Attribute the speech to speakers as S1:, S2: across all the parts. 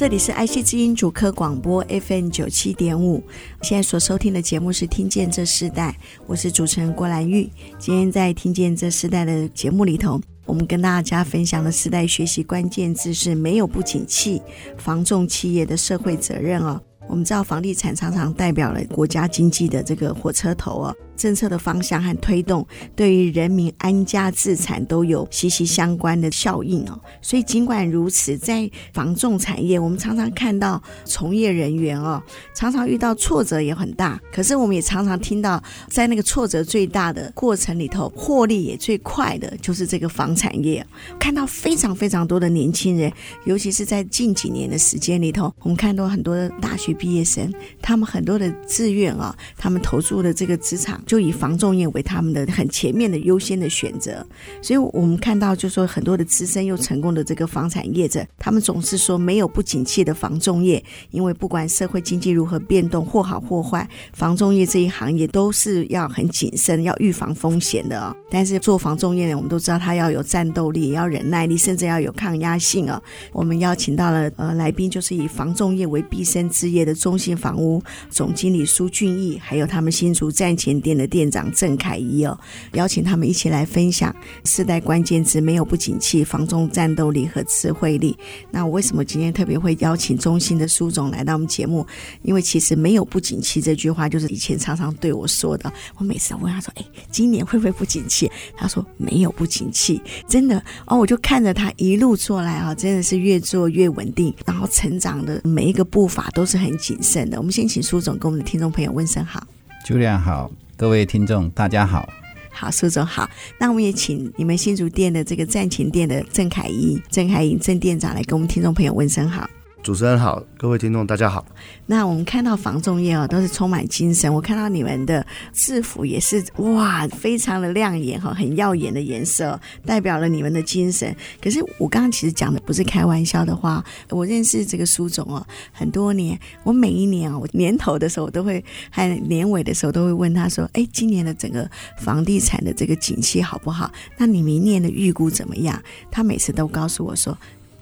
S1: 这里是爱惜之音主科广播 FM 九七点五，现在所收听的节目是《听见这世代》，我是主持人郭兰玉。今天在《听见这世代》的节目里头，我们跟大家分享的世代学习关键字是没有不景气，房重企业的社会责任哦。我们知道房地产常常代表了国家经济的这个火车头哦。政策的方向和推动，对于人民安家置产都有息息相关的效应哦。所以尽管如此，在房仲产业，我们常常看到从业人员哦，常常遇到挫折也很大。可是我们也常常听到，在那个挫折最大的过程里头，获利也最快的就是这个房产业。看到非常非常多的年轻人，尤其是在近几年的时间里头，我们看到很多的大学毕业生，他们很多的志愿啊，他们投注的这个职场。就以房仲业为他们的很前面的优先的选择，所以我们看到，就说很多的资深又成功的这个房产业者，他们总是说没有不景气的房仲业，因为不管社会经济如何变动，或好或坏，房仲业这一行业都是要很谨慎，要预防风险的哦。但是做房仲业呢，我们都知道他要有战斗力，要忍耐力，甚至要有抗压性哦。我们邀请到了呃来宾，就是以房仲业为毕生之业的中信房屋总经理苏俊义，还有他们新竹站前店的店长郑凯宜哦，邀请他们一起来分享世代关键词，没有不景气，房中战斗力和智慧力。那我为什么今天特别会邀请中信的苏总来到我们节目？因为其实没有不景气这句话，就是以前常常对我说的。我每次问他说：“哎，今年会不会不景气？”他说：“没有不景气，真的哦。”我就看着他一路做来啊，真的是越做越稳定，然后成长的每一个步伐都是很谨慎的。我们先请苏总跟我们的听众朋友问声好。
S2: Julia 好。各位听众，大家好。
S1: 好，苏总好。那我们也请你们新竹店的这个站前店的郑凯一、郑凯颖郑店长来跟我们听众朋友问声好。
S3: 主持人好，各位听众大家好。
S1: 那我们看到房仲业哦，都是充满精神。我看到你们的制服也是哇，非常的亮眼哈，很耀眼的颜色，代表了你们的精神。可是我刚刚其实讲的不是开玩笑的话。我认识这个苏总哦，很多年，我每一年啊，我年头的时候我都会，还年尾的时候都会问他说：“哎，今年的整个房地产的这个景气好不好？那你明年的预估怎么样？”他每次都告诉我说。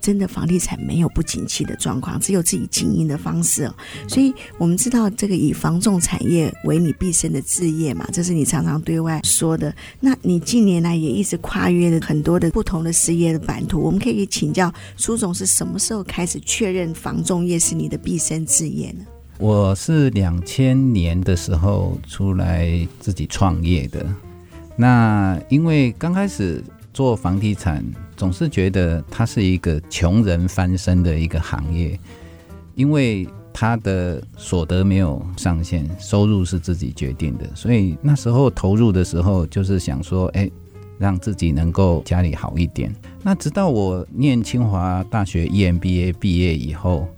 S1: 真的房地产没有不景气的状况，只有自己经营的方式。所以我们知道这个以房仲产业为你毕生的置业嘛，这是你常常对外说的。那你近年来也一直跨越了很多的不同的事业的版图。我们可以请教苏总是什么时候开始确认房仲业是你的毕生置业呢？
S2: 我是两千年的时候出来自己创业的。那因为刚开始做房地产。总是觉得它是一个穷人翻身的一个行业，因为他的所得没有上限，收入是自己决定的，所以那时候投入的时候就是想说，哎，让自己能够家里好一点。那直到我念清华大学 EMBA 毕业以后，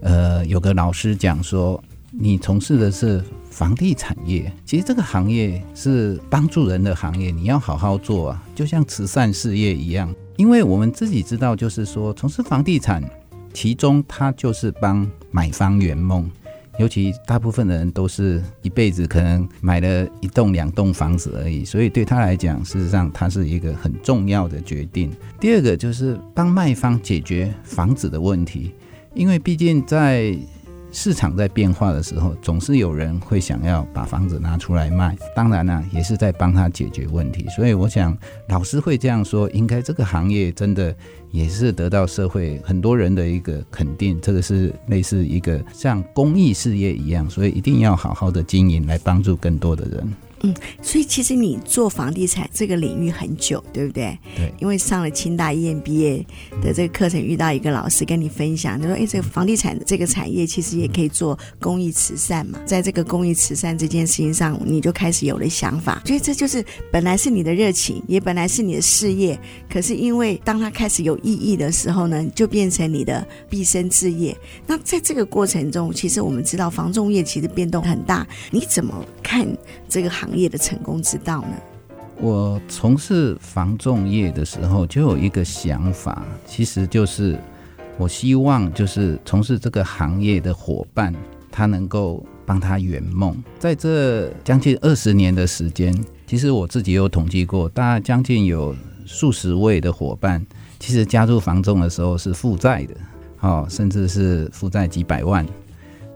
S2: 呃，有个老师讲说，你从事的是。房地产业其实这个行业是帮助人的行业，你要好好做啊，就像慈善事业一样。因为我们自己知道，就是说从事房地产，其中它就是帮买方圆梦。尤其大部分的人都是一辈子可能买了一栋两栋房子而已，所以对他来讲，事实上它是一个很重要的决定。第二个就是帮卖方解决房子的问题，因为毕竟在市场在变化的时候，总是有人会想要把房子拿出来卖。当然呢、也是在帮他解决问题。所以我想，老师会这样说，应该这个行业真的也是得到社会很多人的一个肯定。这个是类似一个像公益事业一样，所以一定要好好的经营，来帮助更多的人。
S1: 嗯，所以其实你做房地产这个领域很久，对不对？
S2: 对。
S1: 因为上了清大 EMBA 的这个课程，遇到一个老师跟你分享，就说：“哎，这个房地产这个产业其实也可以做公益慈善嘛。”在这个公益慈善这件事情上，你就开始有了想法。所以这就是本来是你的热情，也本来是你的事业。可是因为当它开始有意义的时候呢，就变成你的毕生志业。那在这个过程中，其实我们知道房仲业其实变动很大。你怎么看这个行业的成功之道呢？
S2: 我从事房仲业的时候，就有一个想法，其实就是我希望就是从事这个行业的伙伴，他能够帮他圆梦。在这将近二十年的时间，其实我自己有统计过，大概将近有数十位的伙伴，其实加入房仲的时候是负债的，哦，甚至是负债几百万。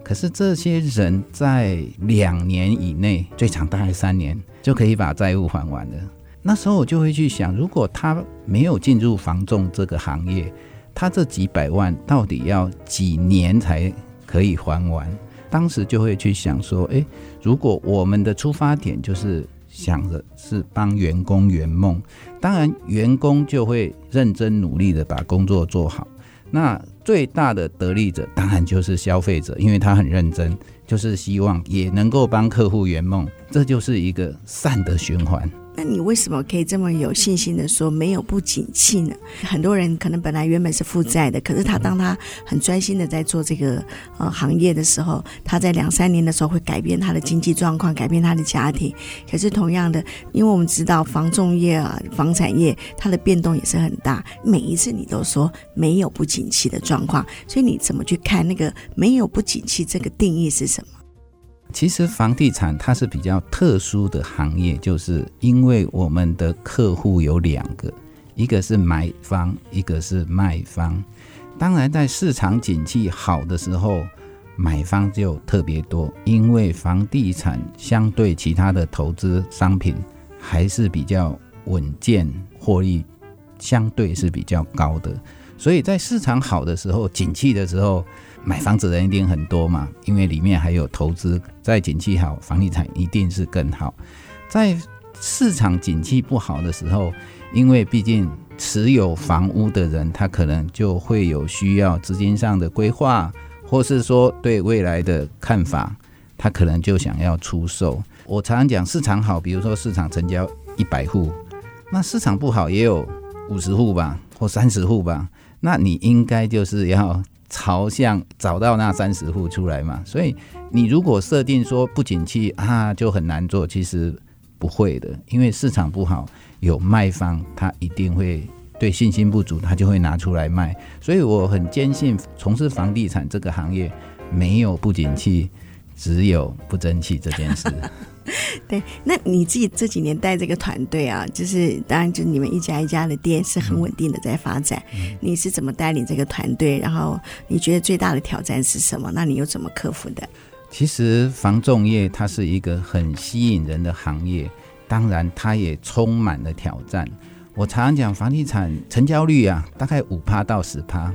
S2: 可是这些人在两年以内，最长大概三年，就可以把债务还完了。那时候我就会去想，如果他没有进入房仲这个行业，他这几百万到底要几年才可以还完？当时就会去想说，诶，如果我们的出发点就是想着是帮员工圆梦，当然员工就会认真努力的把工作做好。那最大的得利者当然就是消费者，因为他很认真，就是希望也能够帮客户圆梦，这就是一个善的循环。
S1: 那你为什么可以这么有信心的说没有不景气呢？很多人可能本来原本是负债的，可是他当他很专心的在做这个呃行业的时候，他在两三年的时候会改变他的经济状况，改变他的家庭。可是同样的，因为我们知道房仲业啊、房产业，它的变动也是很大。每一次你都说没有不景气的状况，所以你怎么去看那个没有不景气这个定义是什么？
S2: 其实房地产它是比较特殊的行业，就是因为我们的客户有两个，一个是买方，一个是卖方。当然，在市场景气好的时候，买方就特别多，因为房地产相对其他的投资商品还是比较稳健，获利相对是比较高的。所以在市场好的时候，景气的时候。买房子的人一定很多嘛，因为里面还有投资，在景气好，房地产一定是更好。在市场景气不好的时候，因为毕竟持有房屋的人，他可能就会有需要资金上的规划，或是说对未来的看法，他可能就想要出售。我常常讲，市场好，比如说市场成交一百户，那市场不好也有五十户吧，或三十户吧，那你应该就是要。朝向找到那三十户出来嘛，所以你如果设定说不景气啊，就很难做。其实不会的，因为市场不好，有卖方他一定会对信心不足，他就会拿出来卖。所以我很坚信，从事房地产这个行业没有不景气，只有不争气这件事。
S1: 对，那你自己这几年带这个团队啊，就是当然，就是你们一家一家的店是很稳定的在发展。嗯、你是怎么带领这个团队？然后你觉得最大的挑战是什么？那你又怎么克服的？
S2: 其实房仲业它是一个很吸引人的行业，当然它也充满了挑战。我常常讲，房地产成交率啊，大概五趴到十趴，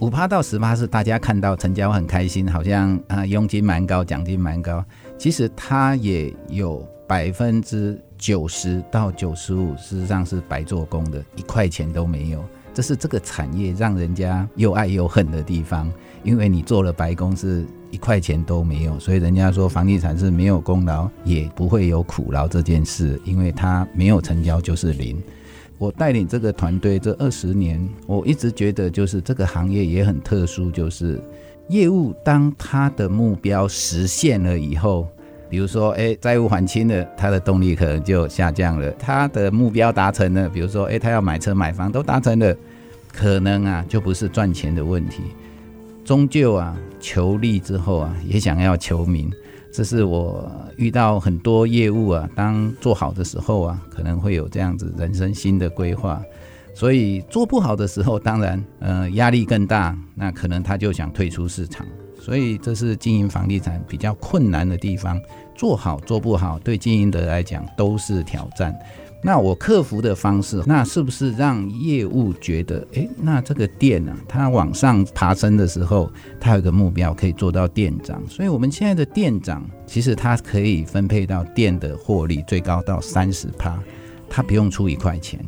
S2: 五趴到十趴是大家看到成交很开心，好像啊佣金蛮高，奖金蛮高。其实它也有百分之九十到九十五，事实上是白做工的，一块钱都没有。这是这个产业让人家又爱又恨的地方，因为你做了白工是一块钱都没有，所以人家说房地产是没有功劳也不会有苦劳这件事，因为它没有成交就是零。我带领这个团队这二十年，我一直觉得就是这个行业也很特殊，就是。业务当他的目标实现了以后，比如说，哎，债务还清了，他的动力可能就下降了。他的目标达成了，比如说，哎，他要买车买房都达成了，可能啊就不是赚钱的问题，终究啊求利之后啊也想要求名。这是我遇到很多业务啊，当做好的时候啊，可能会有这样子人生新的规划。所以做不好的时候，当然，呃，压力更大，那可能他就想退出市场。所以这是经营房地产比较困难的地方。做好做不好，对经营者来讲都是挑战。那我克服的方式，那是不是让业务觉得，诶，那这个店呢、它往上爬升的时候，它有个目标可以做到店长。所以我们现在的店长，其实他可以分配到店的获利最高到三十趴，他不用出一块钱。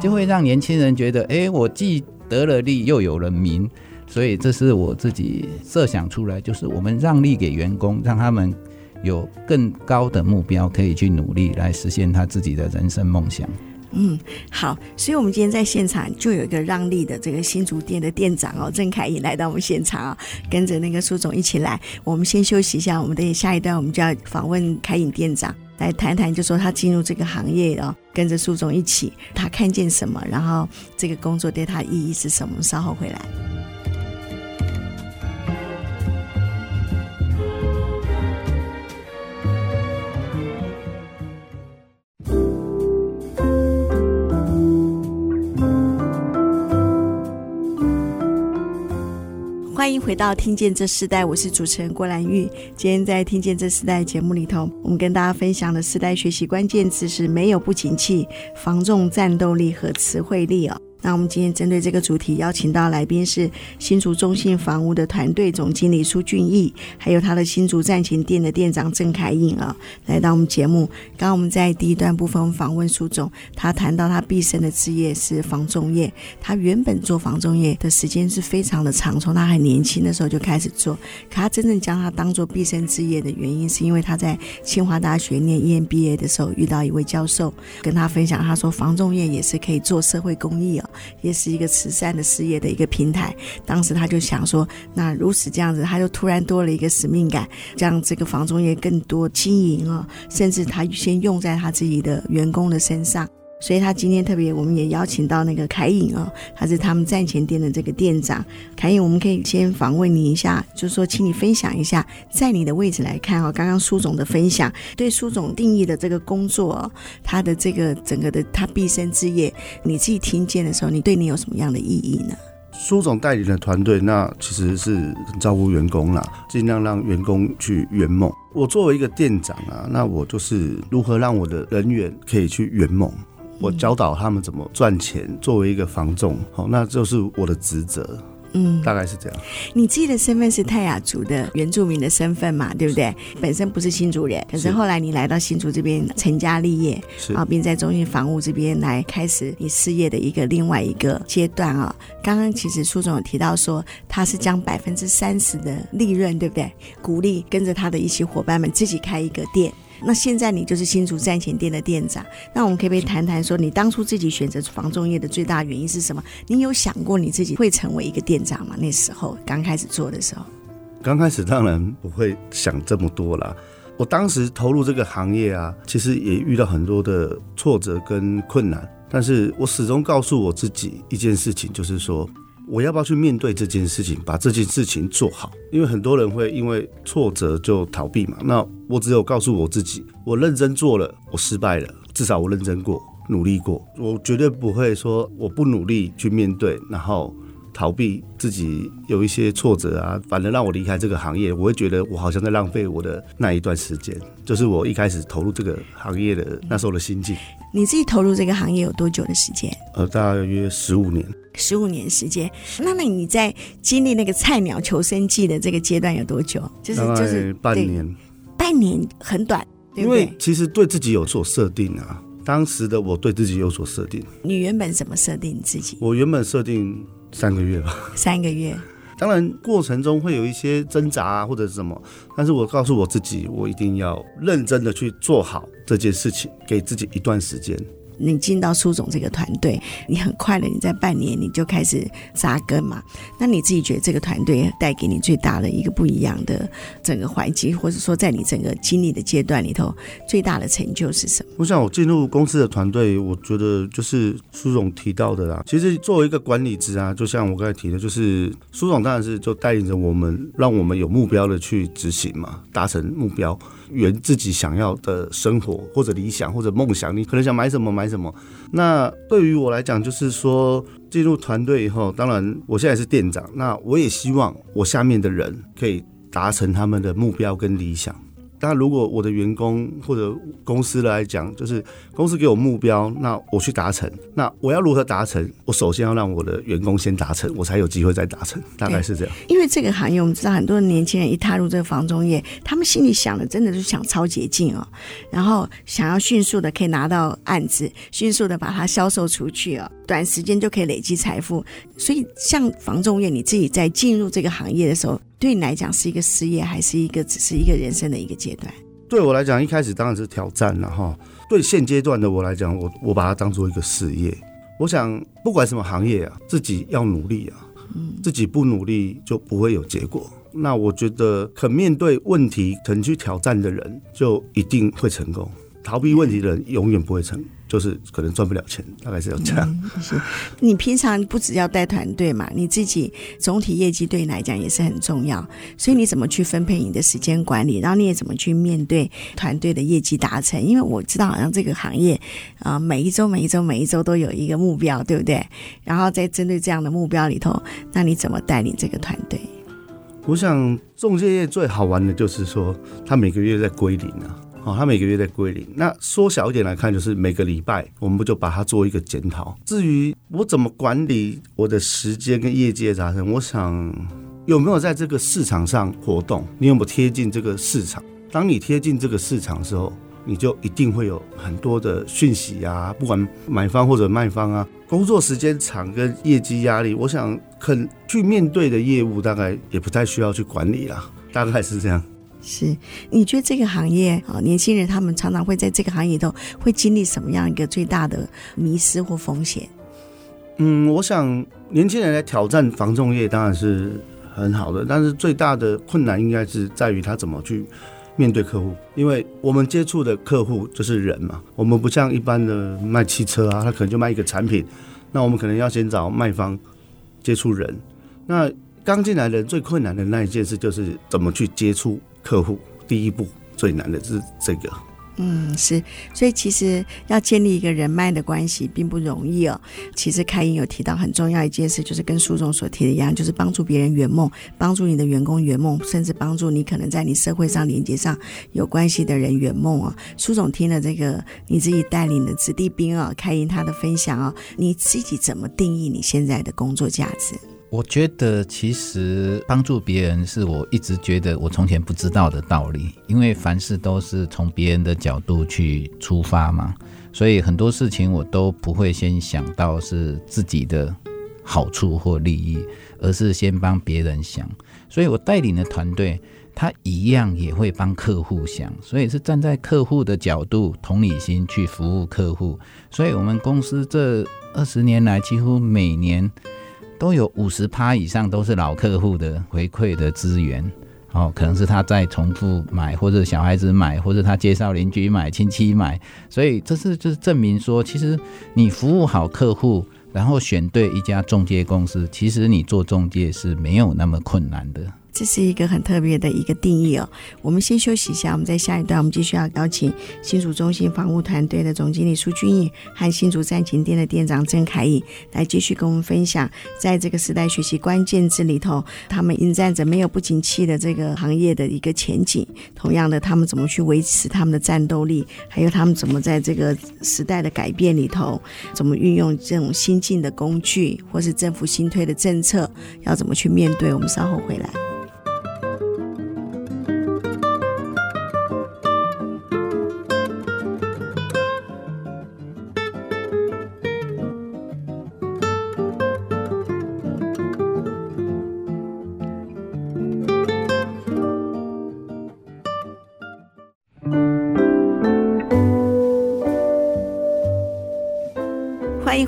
S2: 就会让年轻人觉得，哎，我既得了利，又有了名，所以这是我自己设想出来，就是我们让利给员工，让他们有更高的目标，可以去努力来实现他自己的人生梦想。
S1: 嗯，好，所以我们今天在现场就有一个让利的这个新竹店的店长哦，郑凯颖来到我们现场啊，跟着那个苏总一起来。我们先休息一下，我们等下一段我们就要访问凯颖店长。来谈谈，就说他进入这个行业哦，跟着苏总一起，他看见什么，然后这个工作对他意义是什么？稍后回来。欢迎回到《听见这世代》，我是主持人郭兰玉。今天在《听见这世代》节目里头，我们跟大家分享的世代学习关键词是没有不景气、防重战斗力和词汇力哦。那我们今天针对这个主题，邀请到来宾是新竹中信房屋的团队总经理苏俊义，还有他的新竹站前店的店长郑凯颖啊，来到我们节目。刚刚我们在第一段部分访问苏总，他谈到他毕生的职业是房仲业，他原本做房仲业的时间是非常的长，从他很年轻的时候就开始做。可他真正将他当做毕生职业的原因，是因为他在清华大学念 EMBA 的时候，遇到一位教授跟他分享，他说房仲业也是可以做社会公益啊。也是一个慈善的事业的一个平台。当时他就想说，那如此这样子，他就突然多了一个使命感，让这个房中业更多经营啊，甚至他先用在他自己的员工的身上。所以他今天特别，我们也邀请到那个凯颖哦，他是他们站前店的这个店长。凯颖，我们可以先访问你一下，就是说，请你分享一下，在你的位置来看哦，刚刚苏总的分享，对苏总定义的这个工作，他的这个整个的他毕生之业，你自己听见的时候，你对你有什么样的意义呢？
S3: 苏总带领的团队，那其实是很照顾员工啦，尽量让员工去圆梦。我作为一个店长啊，那我就是如何让我的人员可以去圆梦。我教导他们怎么赚钱，作为一个房仲，好，那就是我的职责。嗯，大概是这样。
S1: 你自己的身份是泰雅族的原住民的身份嘛，对不对？本身不是新竹人，可是后来你来到新竹这边成家立业，是啊，并在中信房屋这边来开始你事业的一个另外一个阶段啊。刚刚其实苏总有提到说，他是将百分之三十的利润，对不对？鼓励跟着他的一起伙伴们自己开一个店。那现在你就是新竹站前店的店长，那我们可不可以谈谈说，你当初自己选择房仲业的最大原因是什么？你有想过你自己会成为一个店长吗？那时候刚开始做的时候，
S3: 刚开始当然不会想这么多啦。我当时投入这个行业啊，其实也遇到很多的挫折跟困难，但是我始终告诉我自己一件事情，就是说。我要不要去面对这件事情，把这件事情做好？因为很多人会因为挫折就逃避嘛。那我只有告诉我自己，我认真做了，我失败了，至少我认真过，努力过。我绝对不会说我不努力去面对，然后逃避自己有一些挫折啊，反而让我离开这个行业，我会觉得我好像在浪费我的那一段时间。就是我一开始投入这个行业的那时候的心境。
S1: 你自己投入这个行业有多久的时间？
S3: 呃，大约十五年。
S1: 十五年时间，那那你在经历那个菜鸟求生记的这个阶段有多久？就是就是
S3: 半年，
S1: 半年很短，对不对？
S3: 因为其实对自己有所设定啊。当时的我对自己有所设定。
S1: 你原本怎么设定你自己？
S3: 我原本设定三个月吧。
S1: 三个月。
S3: 当然过程中会有一些挣扎啊，或者是什么，但是我告诉我自己，我一定要认真的去做好这件事情，给自己一段时间。
S1: 你进到苏总这个团队，你很快的，你在半年你就开始扎根嘛。那你自己觉得这个团队带给你最大的一个不一样的整个环境，或者说在你整个经历的阶段里头，最大的成就是什么？
S3: 我想我进入公司的团队，我觉得就是苏总提到的啦。其实作为一个管理职啊，就像我刚才提的，就是苏总当然是就带领着我们，让我们有目标的去执行嘛，达成目标。圆自己想要的生活，或者理想，或者梦想，你可能想买什么买什么。那对于我来讲，就是说进入团队以后，当然我现在是店长，那我也希望我下面的人可以达成他们的目标跟理想。当然，如果我的员工或者公司来讲，就是公司给我目标，那我去达成。那我要如何达成？我首先要让我的员工先达成，我才有机会再达成。大概是这样。
S1: 因为这个行业，我们知道很多年轻人一踏入这个房中业，他们心里想的真的是想超捷径哦，然后想要迅速的可以拿到案子，迅速的把它销售出去哦，短时间就可以累积财富。所以，像房中业，你自己在进入这个行业的时候。对你来讲是一个事业，还是一个只是一个人生的一个阶段？
S3: 对我来讲，一开始当然是挑战了哈。对现阶段的我来讲，我我把它当做一个事业。我想不管什么行业啊，自己要努力啊，自己不努力就不会有结果。那我觉得肯面对问题、肯去挑战的人，就一定会成功。逃避问题的人永远不会成。就是可能赚不了钱，大概是要这样。
S1: 嗯、是你平常不只要带团队嘛，你自己总体业绩对你来讲也是很重要。所以你怎么去分配你的时间管理，然后你也怎么去面对团队的业绩达成？因为我知道好像这个行业啊、呃，每一周、每一周、每一周都有一个目标，对不对？然后在针对这样的目标里头，那你怎么带领这个团队？
S3: 我想中介业最好玩的就是说，他每个月在归零啊。哦，他每个月在归零。那缩小一点来看，就是每个礼拜，我们不就把它做一个检讨。至于我怎么管理我的时间跟业绩的达成，我想有没有在这个市场上活动？你有没有贴近这个市场？当你贴近这个市场的时候，你就一定会有很多的讯息啊，不管买方或者卖方啊，工作时间长跟业绩压力，我想肯去面对的业务，大概也不太需要去管理啦，大概是这样。
S1: 是，你觉得这个行业啊，年轻人他们常常会在这个行业中会经历什么样一个最大的迷失或风险？
S3: 嗯，我想年轻人来挑战房仲业当然是很好的，但是最大的困难应该是在于他怎么去面对客户，因为我们接触的客户就是人嘛，我们不像一般的卖汽车啊，他可能就卖一个产品，那我们可能要先找卖方接触人，那刚进来的人最困难的那一件事就是怎么去接触。客户第一步最难的是这个，
S1: 嗯，是，所以其实要建立一个人脉的关系并不容易哦。其实开英有提到很重要一件事，就是跟书总所提的一样，就是帮助别人圆梦，帮助你的员工圆梦，甚至帮助你可能在你社会上连接上有关系的人圆梦啊。书总听了这个你自己带领的子弟兵啊，开英他的分享啊，你自己怎么定义你现在的工作价值？
S2: 我觉得其实帮助别人是我一直觉得我从前不知道的道理，因为凡事都是从别人的角度去出发嘛，所以很多事情我都不会先想到是自己的好处或利益，而是先帮别人想。所以我带领的团队，他一样也会帮客户想，所以是站在客户的角度、同理心去服务客户。所以我们公司这二十年来，几乎每年。都有五十趴以上都是老客户的回馈的资源，哦，可能是他在重复买，或者小孩子买，或者他介绍邻居买、亲戚买，所以这是就是证明说，其实你服务好客户，然后选对一家中介公司，其实你做中介是没有那么困难的。
S1: 这是一个很特别的一个定义哦。我们先休息一下，我们在下一段，我们继续要邀请新竹中心房屋团队的总经理苏君毅和新竹赞前店的店长郑凯颖来继续跟我们分享，在这个时代学习关键字里头，他们迎战着没有不景气的这个行业的一个前景。同样的，他们怎么去维持他们的战斗力，还有他们怎么在这个时代的改变里头，怎么运用这种新进的工具，或是政府新推的政策，要怎么去面对？我们稍后回来。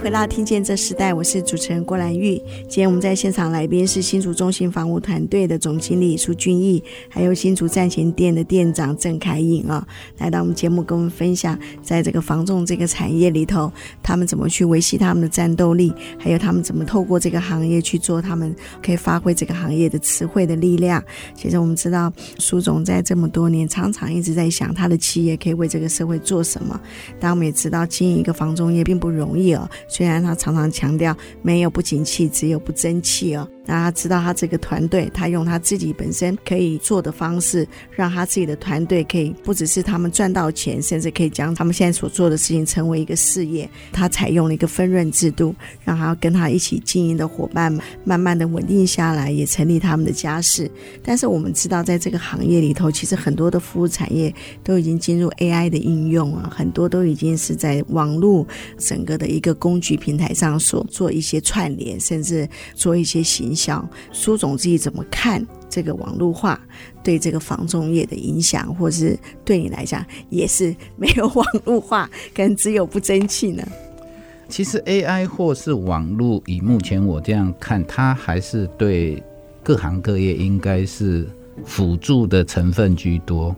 S1: 回到听见这时代，我是主持人郭兰玉。今天我们在现场来宾是新竹中心房屋团队的总经理苏俊义，还有新竹站前店的店长郑凯颖啊，来到我们节目跟我们分享，在这个房仲这个产业里头，他们怎么去维系他们的战斗力，还有他们怎么透过这个行业去做他们可以发挥这个行业的词汇的力量。其实我们知道，苏总在这么多年常常一直在想他的企业可以为这个社会做什么。但我们也知道，经营一个房仲业并不容易哦。虽然他常常强调没有不景气，只有不争气哦。那他知道他这个团队，他用他自己本身可以做的方式，让他自己的团队可以不只是他们赚到钱，甚至可以将他们现在所做的事情成为一个事业。他采用了一个分润制度，让他跟他一起经营的伙伴慢慢的稳定下来，也成立他们的家室。但是我们知道，在这个行业里头，其实很多的服务产业都已经进入 AI 的应用啊，很多都已经是在网络整个的一个工具平台上所做一些串联，甚至做一些行影响。苏总自己怎么看这个网络化对这个房仲业的影响，或是对你来讲也是没有网络化，跟只有不争气呢？
S2: 其实 AI 或是网络，以目前我这样看，它还是对各行各业应该是辅助的成分居多。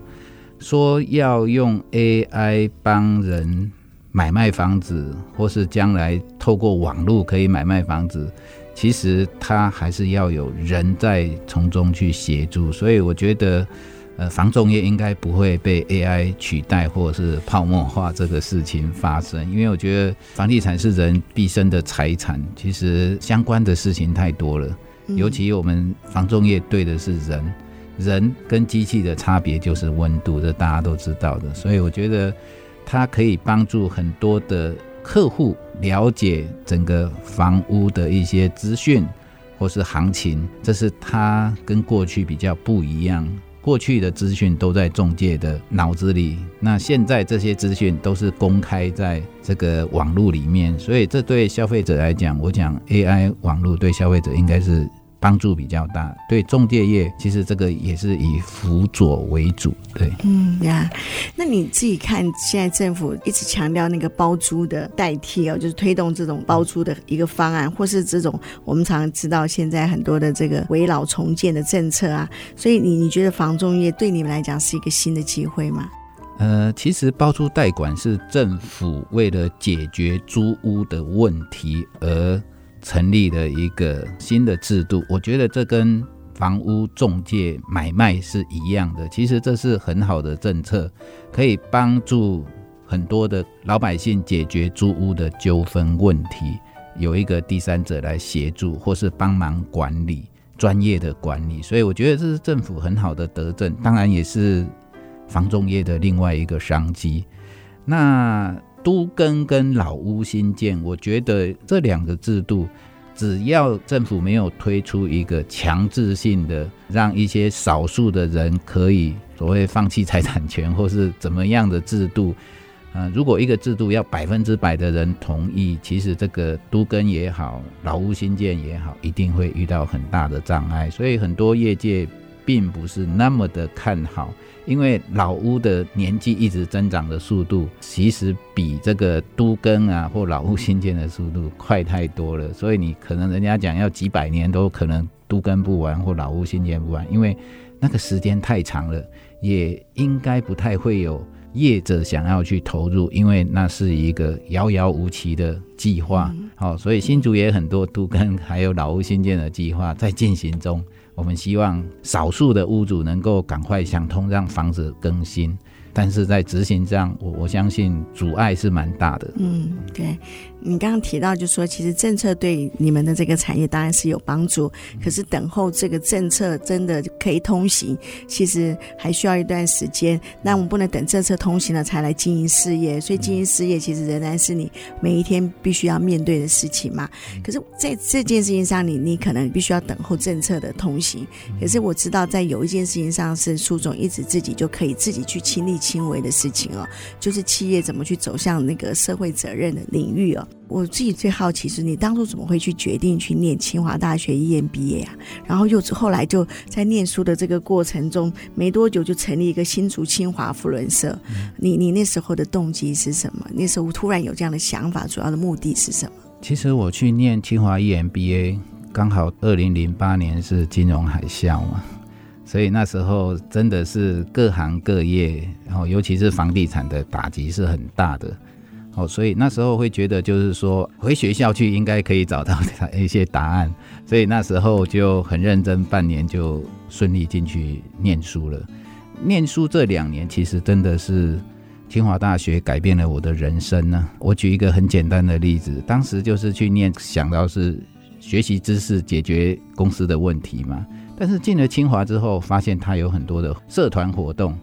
S2: 说要用 AI 帮人买卖房子，或是将来透过网络可以买卖房子，其实它还是要有人在从中去协助。所以我觉得，呃，房仲业应该不会被 AI 取代或者是泡沫化这个事情发生，因为我觉得房地产是人毕生的财产，其实相关的事情太多了。尤其我们房仲业对的是人。人跟机器的差别就是温度，这大家都知道的。所以我觉得它可以帮助很多的客户了解整个房屋的一些资讯或是行情，这是他跟过去比较不一样。过去的资讯都在中介的脑子里，那现在这些资讯都是公开在这个网络里面，所以这对消费者来讲，我讲 AI 网络对消费者应该是。帮助比较大，对中介业其实这个也是以辅佐为主，对，
S1: 嗯呀，那你自己看，现在政府一直强调那个包租的代替哦，就是推动这种包租的一个方案，或是这种我们常常知道现在很多的这个危老重建的政策啊，所以你你觉得房中业对你们来讲是一个新的机会吗？
S2: 呃，其实包租代管是政府为了解决租屋的问题而。成立了一个新的制度，我觉得这跟房屋中介买卖是一样的。其实这是很好的政策，可以帮助很多的老百姓解决租屋的纠纷问题，有一个第三者来协助或是帮忙管理，专业的管理。所以我觉得这是政府很好的德政，当然也是房仲业的另外一个商机。那都更跟老屋新建，我觉得这两个制度，只要政府没有推出一个强制性的，让一些少数的人可以所谓放弃财产权或是怎么样的制度，呃，如果一个制度要百分之百的人同意，其实这个都更也好，老屋新建也好，一定会遇到很大的障碍，所以很多业界并不是那么的看好。因为老屋的年纪一直增长的速度，其实比这个都更啊或老屋新建的速度快太多了，所以你可能人家讲要几百年都可能都更不完或老屋新建不完，因为那个时间太长了，也应该不太会有业者想要去投入，因为那是一个遥遥无期的计划。好，所以新竹也很多都更还有老屋新建的计划在进行中。我们希望少数的屋主能够赶快想通，让房子更新。但是在执行上，我我相信阻碍是蛮大的。
S1: 嗯，对。你刚刚提到，就是说其实政策对你们的这个产业当然是有帮助，可是等候这个政策真的可以通行，其实还需要一段时间。那我们不能等政策通行了才来经营事业，所以经营事业其实仍然是你每一天必须要面对的事情嘛。可是在这件事情上，你你可能必须要等候政策的通行。可是我知道，在有一件事情上是苏总一直自己就可以自己去亲力亲为的事情哦，就是企业怎么去走向那个社会责任的领域哦。我自己最好奇是，你当初怎么会去决定去念清华大学 EMBA 啊？然后又后来就在念书的这个过程中，没多久就成立一个新竹清华扶轮社。你你那时候的动机是什么？那时候突然有这样的想法，主要的目的是什么？
S2: 其实我去念清华 EMBA，刚好二零零八年是金融海啸嘛，所以那时候真的是各行各业，然后尤其是房地产的打击是很大的。哦，所以那时候会觉得，就是说回学校去应该可以找到一些答案，所以那时候就很认真，半年就顺利进去念书了。念书这两年，其实真的是清华大学改变了我的人生呢。我举一个很简单的例子，当时就是去念，想到是学习知识解决公司的问题嘛，但是进了清华之后，发现他有很多的社团活动。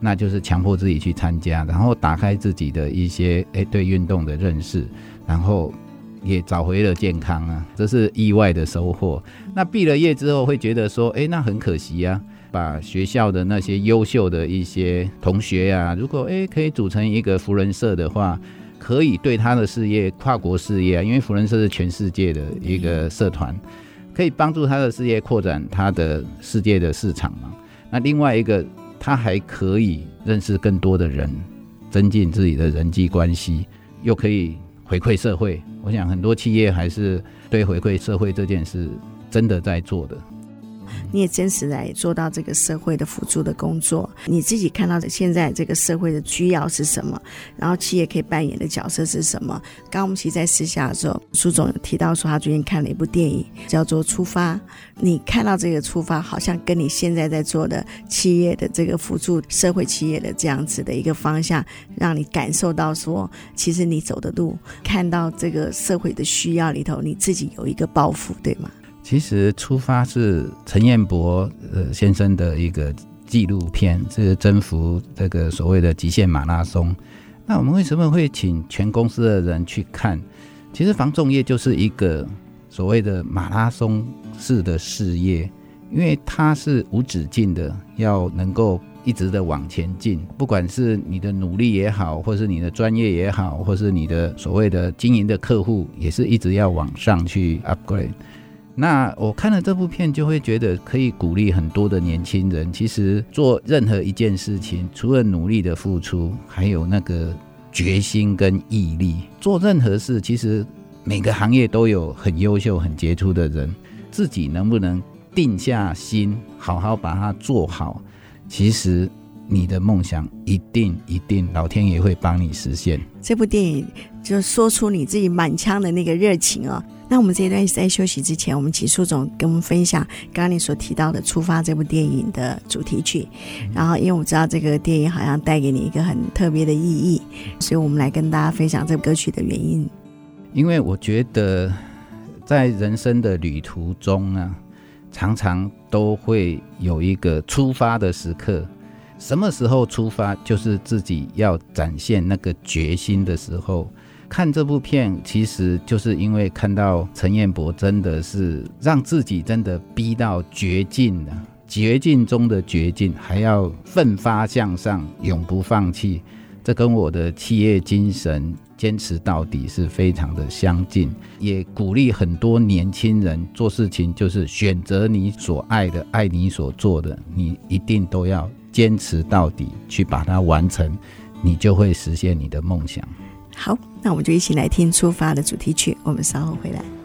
S2: 那就是强迫自己去参加，然后打开自己的一些诶、对运动的认识，然后也找回了健康啊，这是意外的收获。那毕了业之后会觉得说，诶、那很可惜啊，把学校的那些优秀的一些同学啊，如果诶、可以组成一个福人社的话，可以对他的事业跨国事业啊，因为福人社是全世界的一个社团，可以帮助他的事业扩展他的世界的市场嘛。那另外一个。他还可以认识更多的人，增进自己的人际关系，又可以回馈社会。我想很多企业还是对回馈社会这件事真的在做的。
S1: 你也真实来做到这个社会的辅助的工作。你自己看到的现在这个社会的需要是什么？然后企业可以扮演的角色是什么？刚刚我们其实在私下的时候，苏总有提到说他最近看了一部电影，叫做《出发》。你看到这个出发，好像跟你现在在做的企业的这个辅助社会企业的这样子的一个方向，让你感受到说，其实你走的路，看到这个社会的需要里头，你自己有一个抱负，对吗？
S2: 其实出发是陈彦博呃先生的一个纪录片，是征服这个所谓的极限马拉松。那我们为什么会请全公司的人去看？其实房仲业就是一个所谓的马拉松式的事业，因为它是无止境的，要能够一直的往前进。不管是你的努力也好，或是你的专业也好，或是你的所谓的经营的客户，也是一直要往上去 upgrade。那我看了这部片，就会觉得可以鼓励很多的年轻人。其实做任何一件事情，除了努力的付出，还有那个决心跟毅力。做任何事，其实每个行业都有很优秀、很杰出的人。自己能不能定下心，好好把它做好？其实你的梦想一定一定，老天爷会帮你实现。
S1: 这部电影就说出你自己满腔的那个热情哦。那我们这一段在休息之前，我们请苏总跟我们分享刚刚你所提到的《出发》这部电影的主题曲。然后，因为我知道这个电影好像带给你一个很特别的意义，所以我们来跟大家分享这歌曲的原因。
S2: 因为我觉得，在人生的旅途中呢，常常都会有一个出发的时刻。什么时候出发，就是自己要展现那个决心的时候。看这部片，其实就是因为看到陈彦博真的是让自己真的逼到绝境了，绝境中的绝境，还要奋发向上，永不放弃。这跟我的企业精神坚持到底是非常的相近，也鼓励很多年轻人做事情，就是选择你所爱的，爱你所做的，你一定都要坚持到底，去把它完成，你就会实现你的梦想。
S1: 好，那我们就一起来听《出发》的主题曲。我们稍后回来。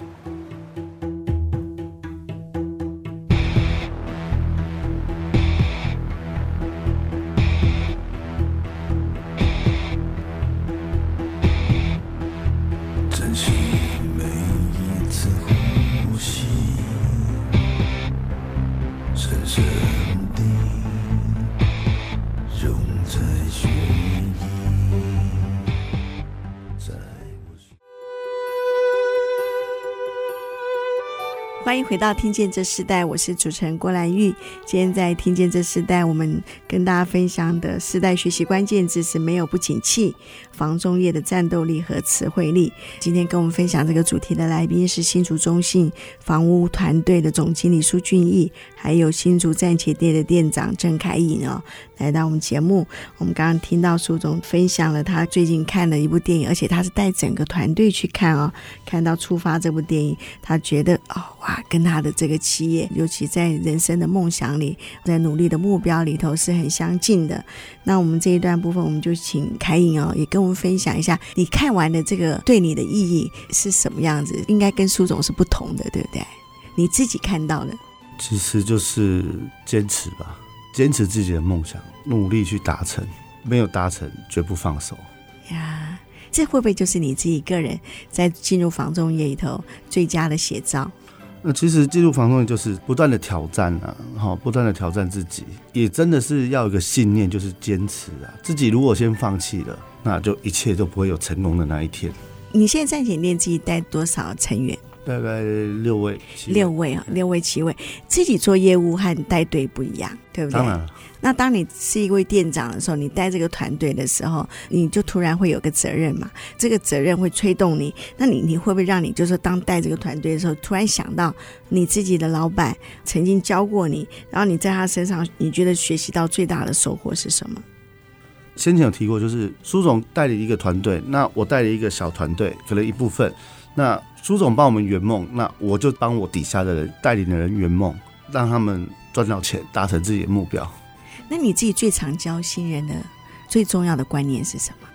S1: 回到《听见这世代》，我是主持人郭兰玉。今天在《听见这世代》，我们跟大家分享的世代学习关键字是“没有不景气”，房中业的战斗力和词汇力。今天跟我们分享这个主题的来宾是新竹中信房屋团队的总经理苏俊义，还有新竹暂且店的店长郑凯颖哦。来到我们节目，我们刚刚听到苏总分享了他最近看的一部电影，而且他是带整个团队去看哦。看到《出发》这部电影，他觉得哦哇，跟他的这个企业，尤其在人生的梦想里，在努力的目标里头是很相近的。那我们这一段部分，我们就请凯颖哦，也跟我们分享一下，你看完的这个对你的意义是什么样子？应该跟苏总是不同的，对不对？你自己看到的，
S3: 其实就是坚持吧。坚持自己的梦想，努力去达成，没有达成绝不放手。
S1: 呀，这会不会就是你自己个人在进入房中业里头最佳的写照？
S3: 那其实进入房仲业就是不断的挑战啊，好，不断的挑战自己，也真的是要有一个信念，就是坚持啊。自己如果先放弃了，那就一切都不会有成功的那一天。
S1: 你现在暂且店自己带多少成员？
S3: 大概六位，
S1: 六位啊，六位七位，自己做业务和带队不一样，对不对？当然。那当你是一位店长的时候，你带这个团队的时候，你就突然会有个责任嘛，这个责任会催动你。那你你会不会让你就是当带这个团队的时候，突然想到你自己的老板曾经教过你，然后你在他身上，你觉得学习到最大的收获是什么？
S3: 先前有提过，就是苏总带领一个团队，那我带了一个小团队，可能一部分。那苏总帮我们圆梦，那我就帮我底下的人带领的人圆梦，让他们赚到钱，达成自己的目标。
S1: 那你自己最常教新人的最重要的观念是什么？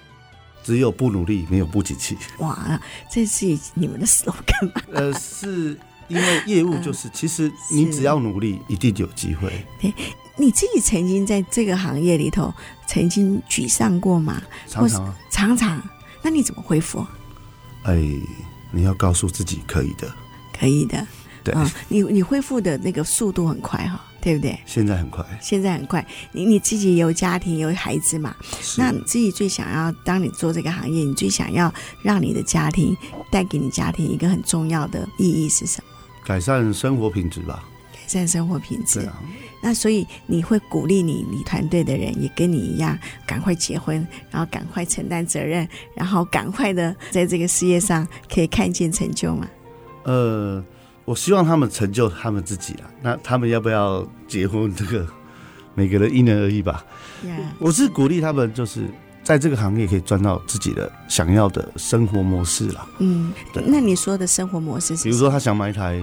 S3: 只有不努力，没有不景气。
S1: 哇，这是你们的 slogan 吗？
S3: 呃，是因为业务就是，其实你只要努力，一定有机会。
S1: 对，你自己曾经在这个行业里头曾经沮丧过吗？
S3: 常常啊，
S1: 常常。那你怎么恢复？
S3: 哎，你要告诉自己可以的，
S1: 可以的。
S3: 对，
S1: 嗯、你你恢复的那个速度很快哈，对不对？
S3: 现在很快，
S1: 现在很快。你你自己有家庭有孩子嘛？那你自己最想要，当你做这个行业，你最想要让你的家庭带给你家庭一个很重要的意义是什么？
S3: 改善生活品质吧。
S1: 改善生活品
S3: 质。啊。
S1: 那所以你会鼓励你你团队的人也跟你一样，赶快结婚，然后赶快承担责任，然后赶快的在这个事业上可以看见成就吗？
S3: 呃。我希望他们成就他们自己了。那他们要不要结婚？这个每个人因人而异吧。我是鼓励他们，就是在这个行业可以赚到自己的想要的生活模式了。
S1: 嗯，那你说的生活模式是？
S3: 比如说，他想买一台，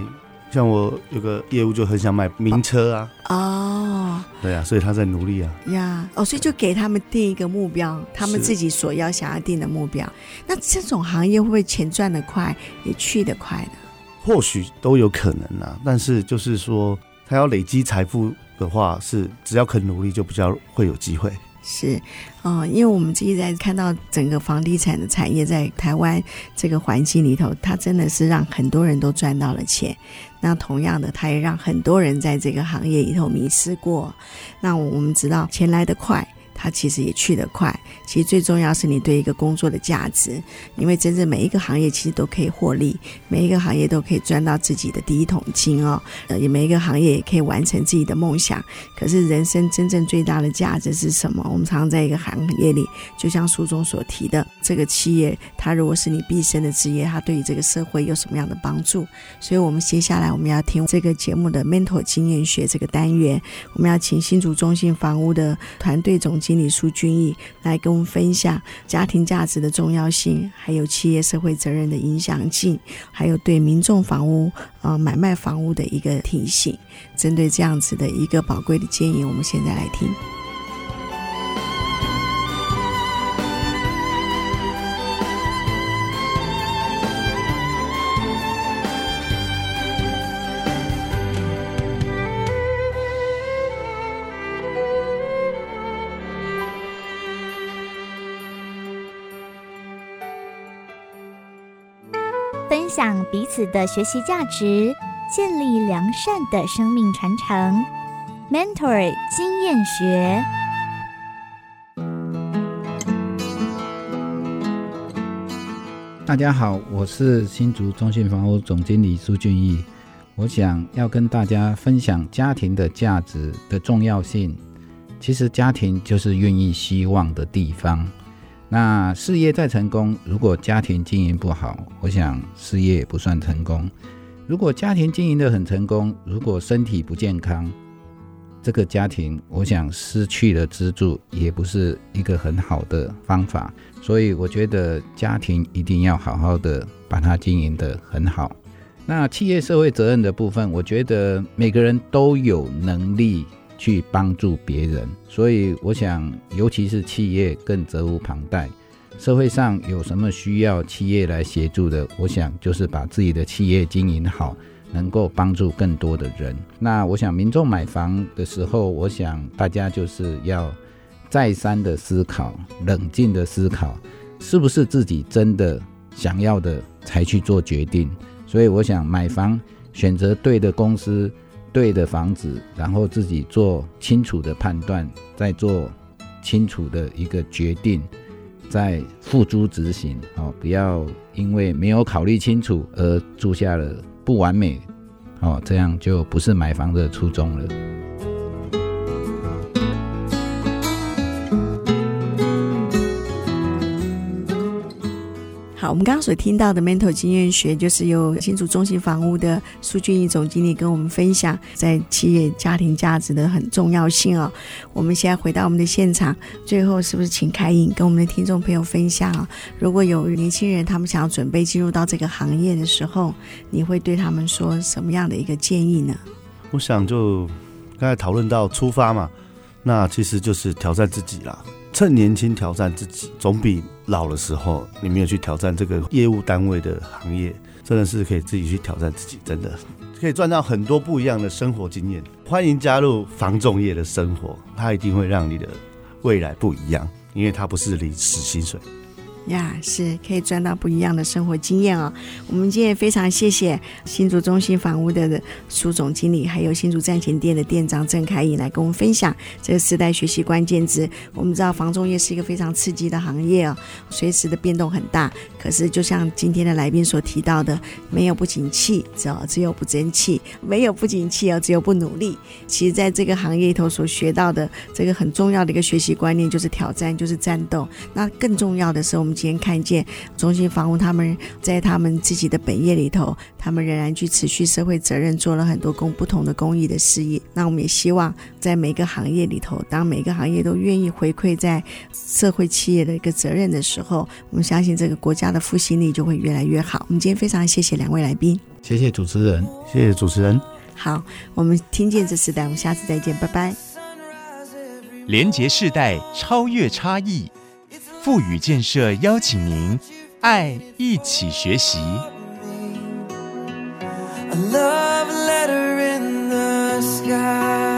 S3: 像我有个业务就很想买名车啊。
S1: 哦。Oh.
S3: 对啊，所以他在努力啊。
S1: 呀，哦，所以就给他们定一个目标，他们自己所要想要定的目标。那这种行业会不会钱赚得快，也去得快呢？
S3: 或许都有可能啊，但是就是说，他要累积财富的话，是只要肯努力，就比较会有机会。
S1: 是，嗯，因为我们自己在看到整个房地产的产业在台湾这个环境里头，它真的是让很多人都赚到了钱。那同样的，它也让很多人在这个行业里头迷失过。那我们知道，钱来得快。它其实也去得快，其实最重要是你对一个工作的价值，因为真正每一个行业其实都可以获利，每一个行业都可以赚到自己的第一桶金哦，呃，也每一个行业也可以完成自己的梦想。可是人生真正最大的价值是什么？我们常常在一个行业里，就像书中所提的，这个企业它如果是你毕生的职业，它对于这个社会有什么样的帮助？所以，我们接下来我们要听这个节目的 mentor 经验学这个单元，我们要请新竹中心房屋的团队总。经理苏俊义来跟我们分享家庭价值的重要性，还有企业社会责任的影响性，还有对民众房屋呃买卖房屋的一个提醒。针对这样子的一个宝贵的建议，我们现在
S4: 来听。此的学习价值，建立良善的生命传承。Mentor 经验学，
S2: 大家好，我是新竹中信房屋总经理苏俊义。我想要跟大家分享家庭的价值的重要性。其实家庭就是孕育希望的地方。那事业再成功，如果家庭经营不好，我想事业也不算成功。如果家庭经营得很成功，如果身体不健康，这个家庭我想失去了支柱，也不是一个很好的方法。所以我觉得家庭一定要好好的把它经营得很好。那企业社会责任的部分，我觉得每个人都有能力。去帮助别人，所以我想，尤其是企业更责无旁贷。社会上有什么需要企业来协助的，我想就是把自己的企业经营好，能够帮助更多的人。那我想，民众买房的时候，我想大家就是要再三的思考，冷静的思考，是不是自己真的想要的才去做决定。所以我想，买房选择对的公司。对的房子，然后自己做清楚的判断，再做清楚的一个决定，再付诸执行。哦，不要因为没有考虑清楚而住下了不完美，哦，这样就不是买房的初衷了。
S1: 我们刚刚所听到的 mental 经验学，就是由新竹中心房屋的苏俊义总经理跟我们分享在企业家庭价值的很重要性哦。我们现在回到我们的现场，最后是不是请开颖跟我们的听众朋友分享啊？如果有年轻人他们想要准备进入到这个行业的时候，你会对他们说什么样的一个建议呢？
S3: 我想就刚才讨论到出发嘛，那其实就是挑战自己啦。趁年轻挑战自己，总比老的时候你没有去挑战这个业务单位的行业，真的是可以自己去挑战自己，真的可以赚到很多不一样的生活经验。欢迎加入房仲业的生活，它一定会让你的未来不一样，因为它不是领死薪水。
S1: 呀，是可以赚到不一样的生活经验哦。我们今天也非常谢谢新竹中心房屋的苏总经理，还有新竹站前店的店长郑凯颖来跟我们分享这个时代学习关键字。我们知道房仲业是一个非常刺激的行业哦，随时的变动很大。可是就像今天的来宾所提到的，没有不景气，只有只有不争气；没有不景气哦，只有不努力。其实，在这个行业里头所学到的这个很重要的一个学习观念，就是挑战，就是战斗。那更重要的是，我们今天看见中心房屋他们在他们自己的本业里头，他们仍然去持续社会责任，做了很多公不同的公益的事业。那我们也希望在每个行业里头，当每个行业都愿意回馈在社会企业的一个责任的时候，我们相信这个国家的复兴力就会越来越好。我们今天非常谢谢两位来宾，
S2: 谢谢主持人，
S3: 谢谢主持人。
S1: 好，我们听见这时代，我们下次再见，拜拜。
S5: 连结世代，超越差异。富予建设邀请您，爱一起学习。A love letter in the sky